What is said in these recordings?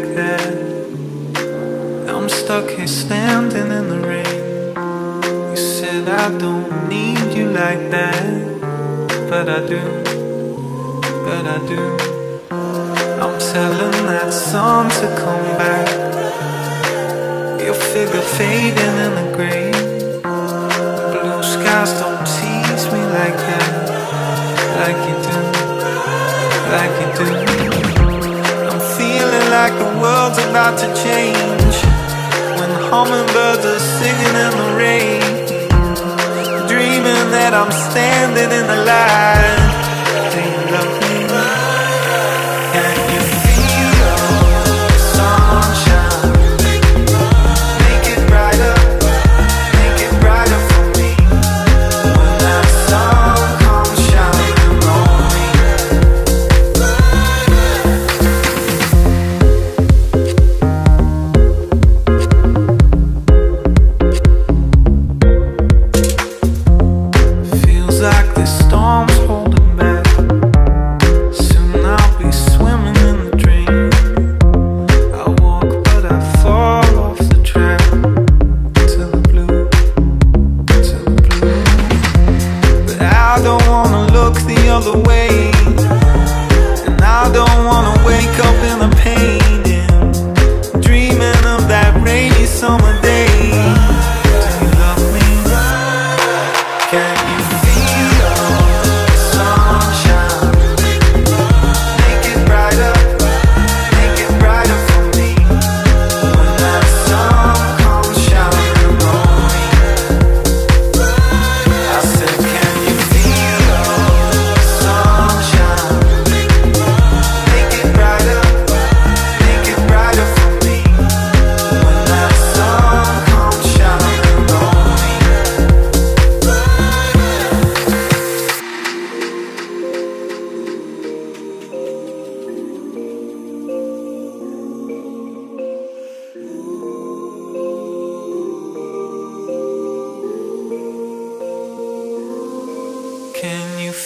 back then.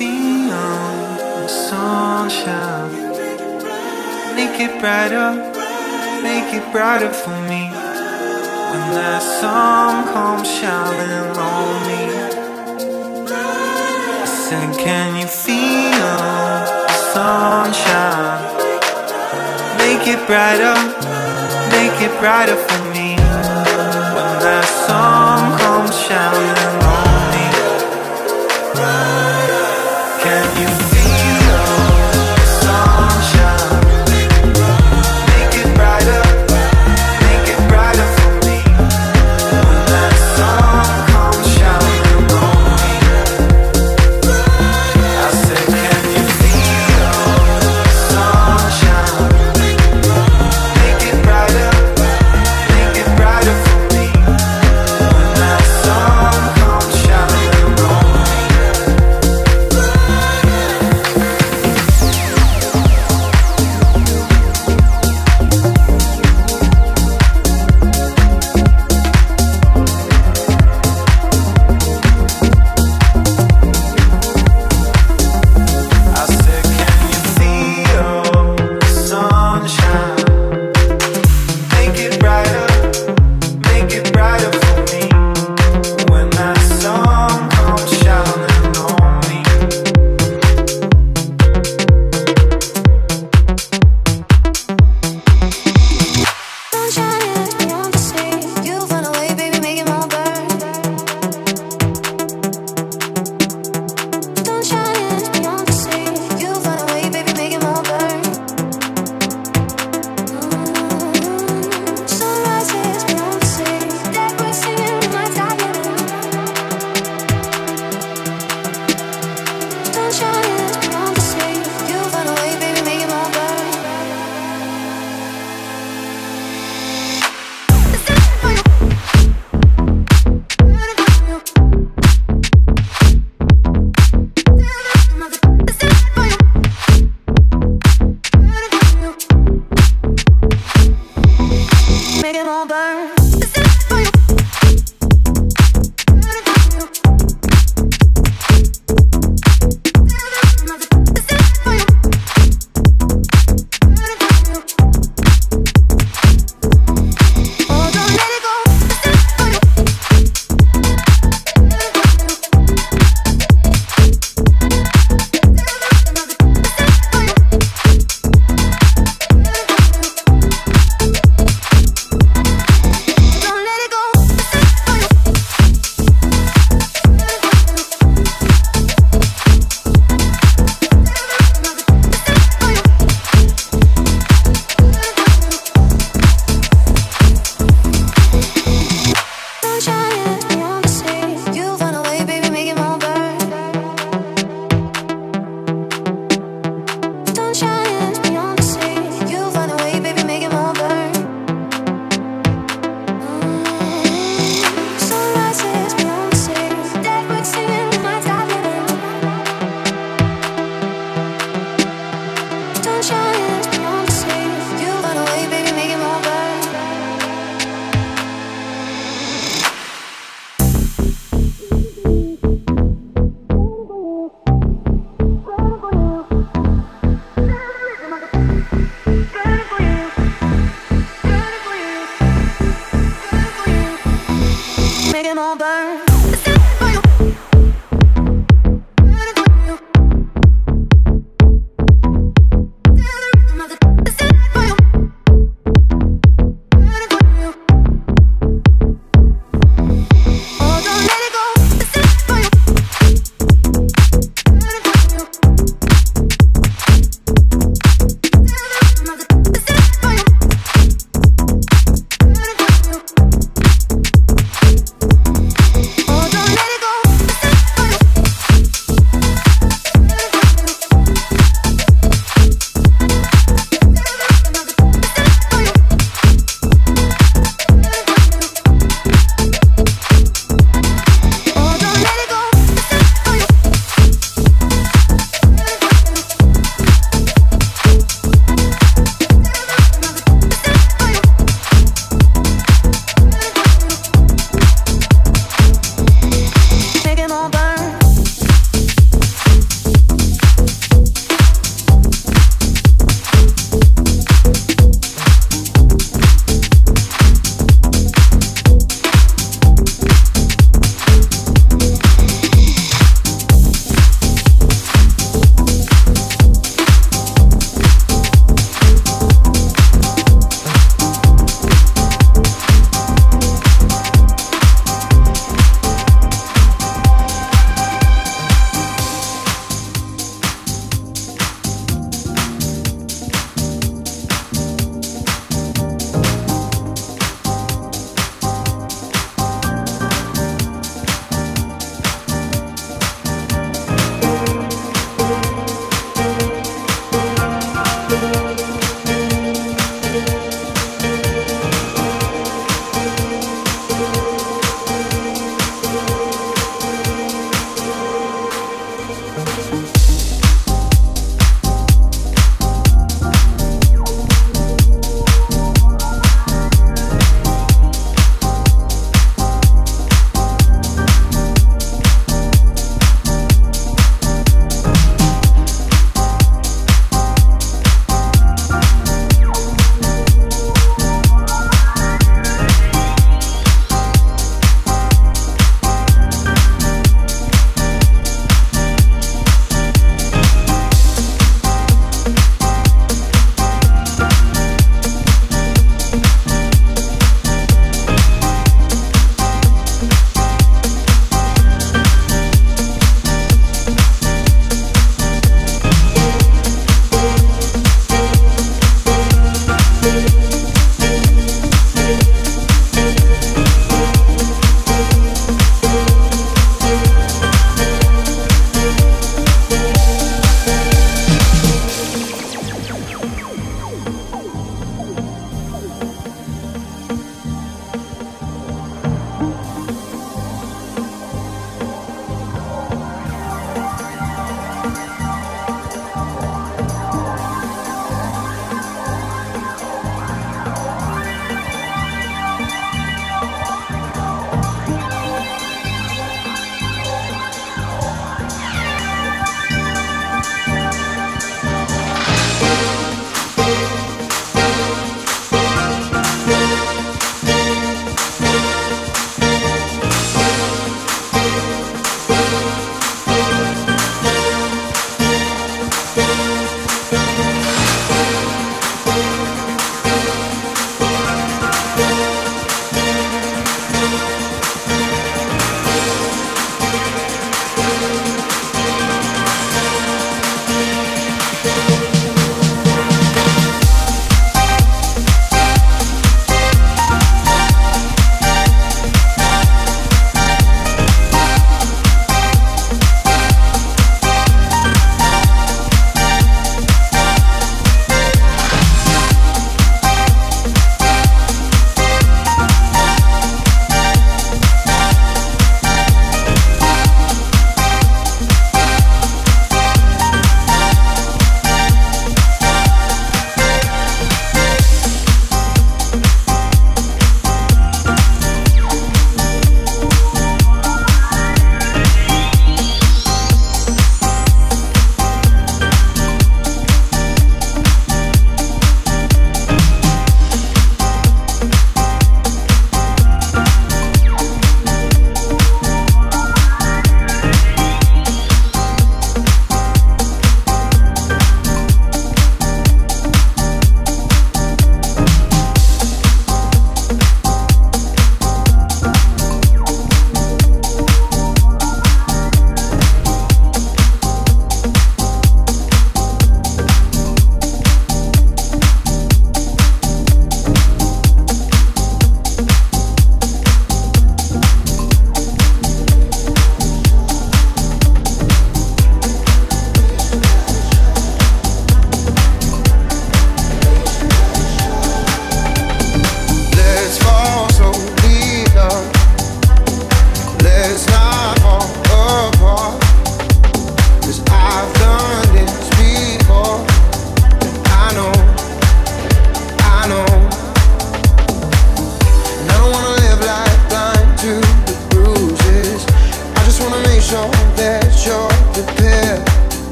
Neon sunshine Make it brighter Make it brighter for me. When that sun comes shining on me. I said, can you feel the sunshine? Make it brighter Make it brighter for me.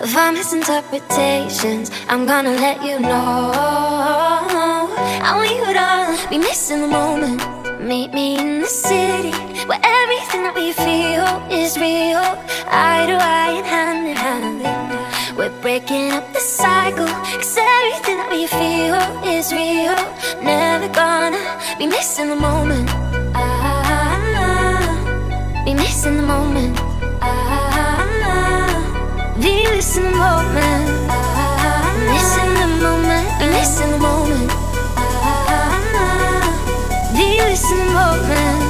of our misinterpretations. I'm gonna let you know. I want you to be missing the moment. Meet me in the city Where everything that we feel is real. Eye to eye and hand in hand. We're breaking up the cycle Cause everything that we feel is real. Never gonna be missing the moment. Ah, Be missing the moment. Ah, Release in the moment. Release in the moment. Release in the moment. Release in the moment.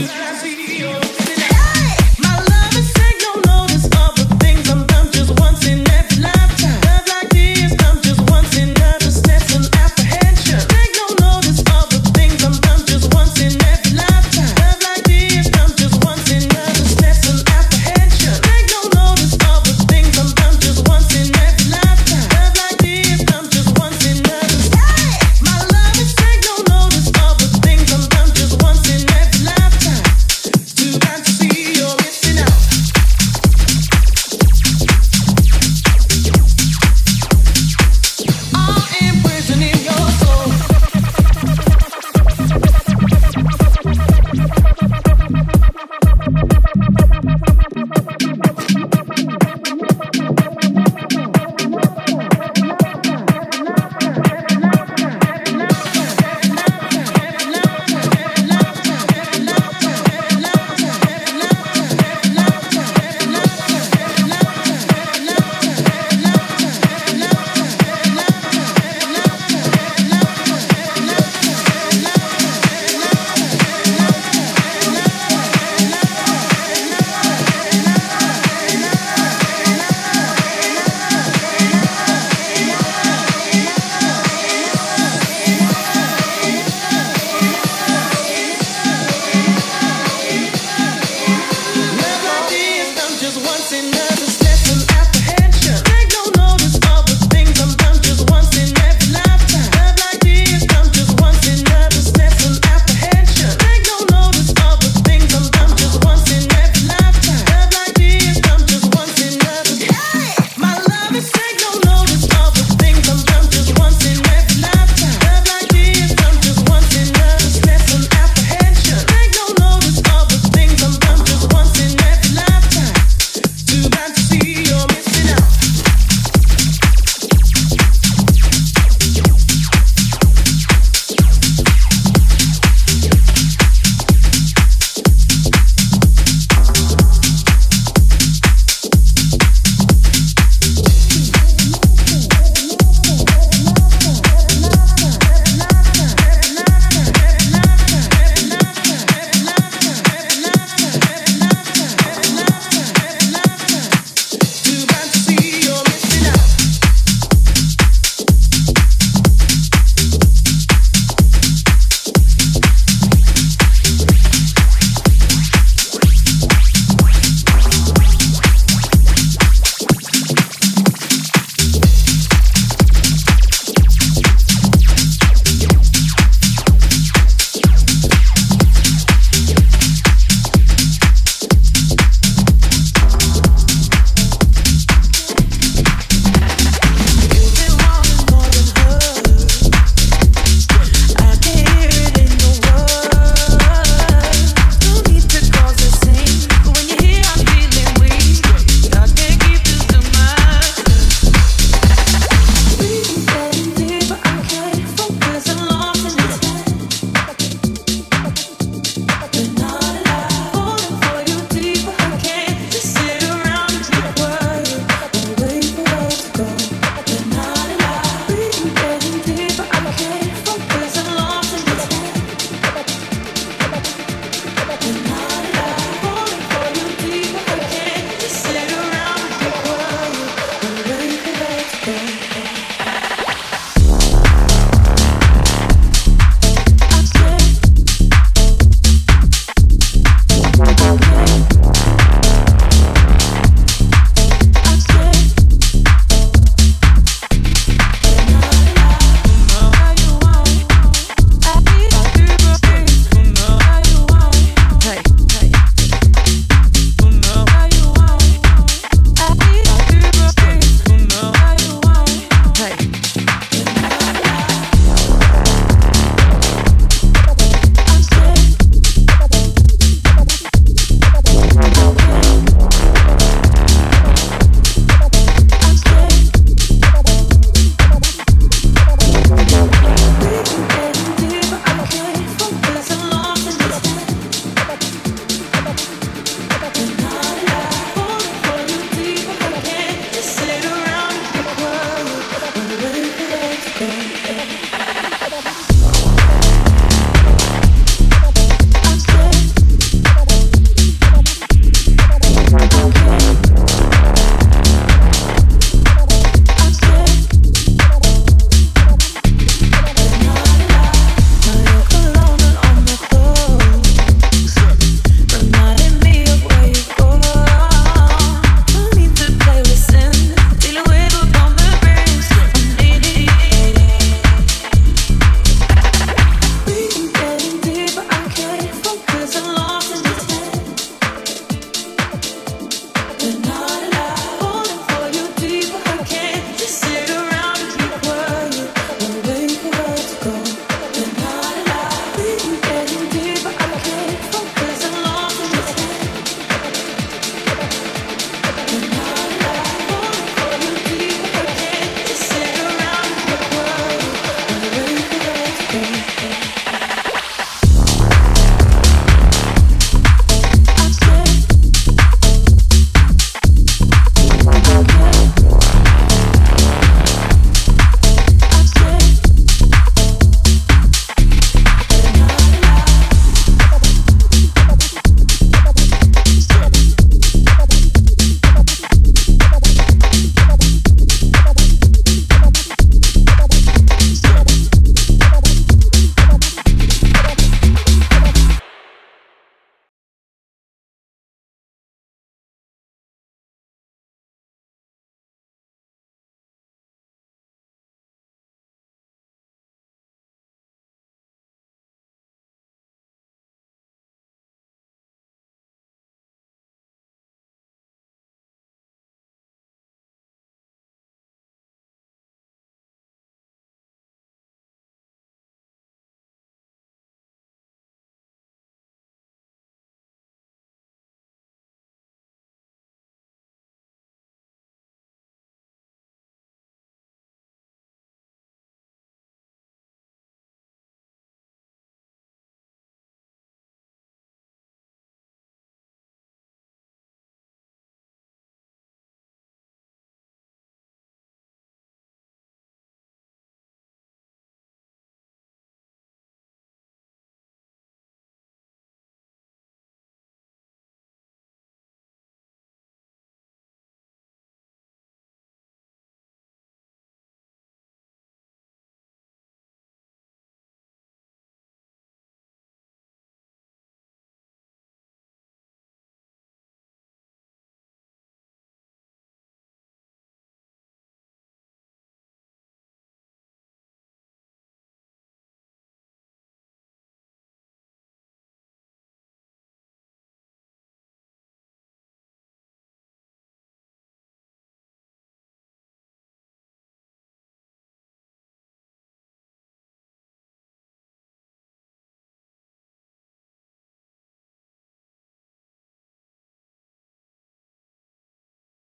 As he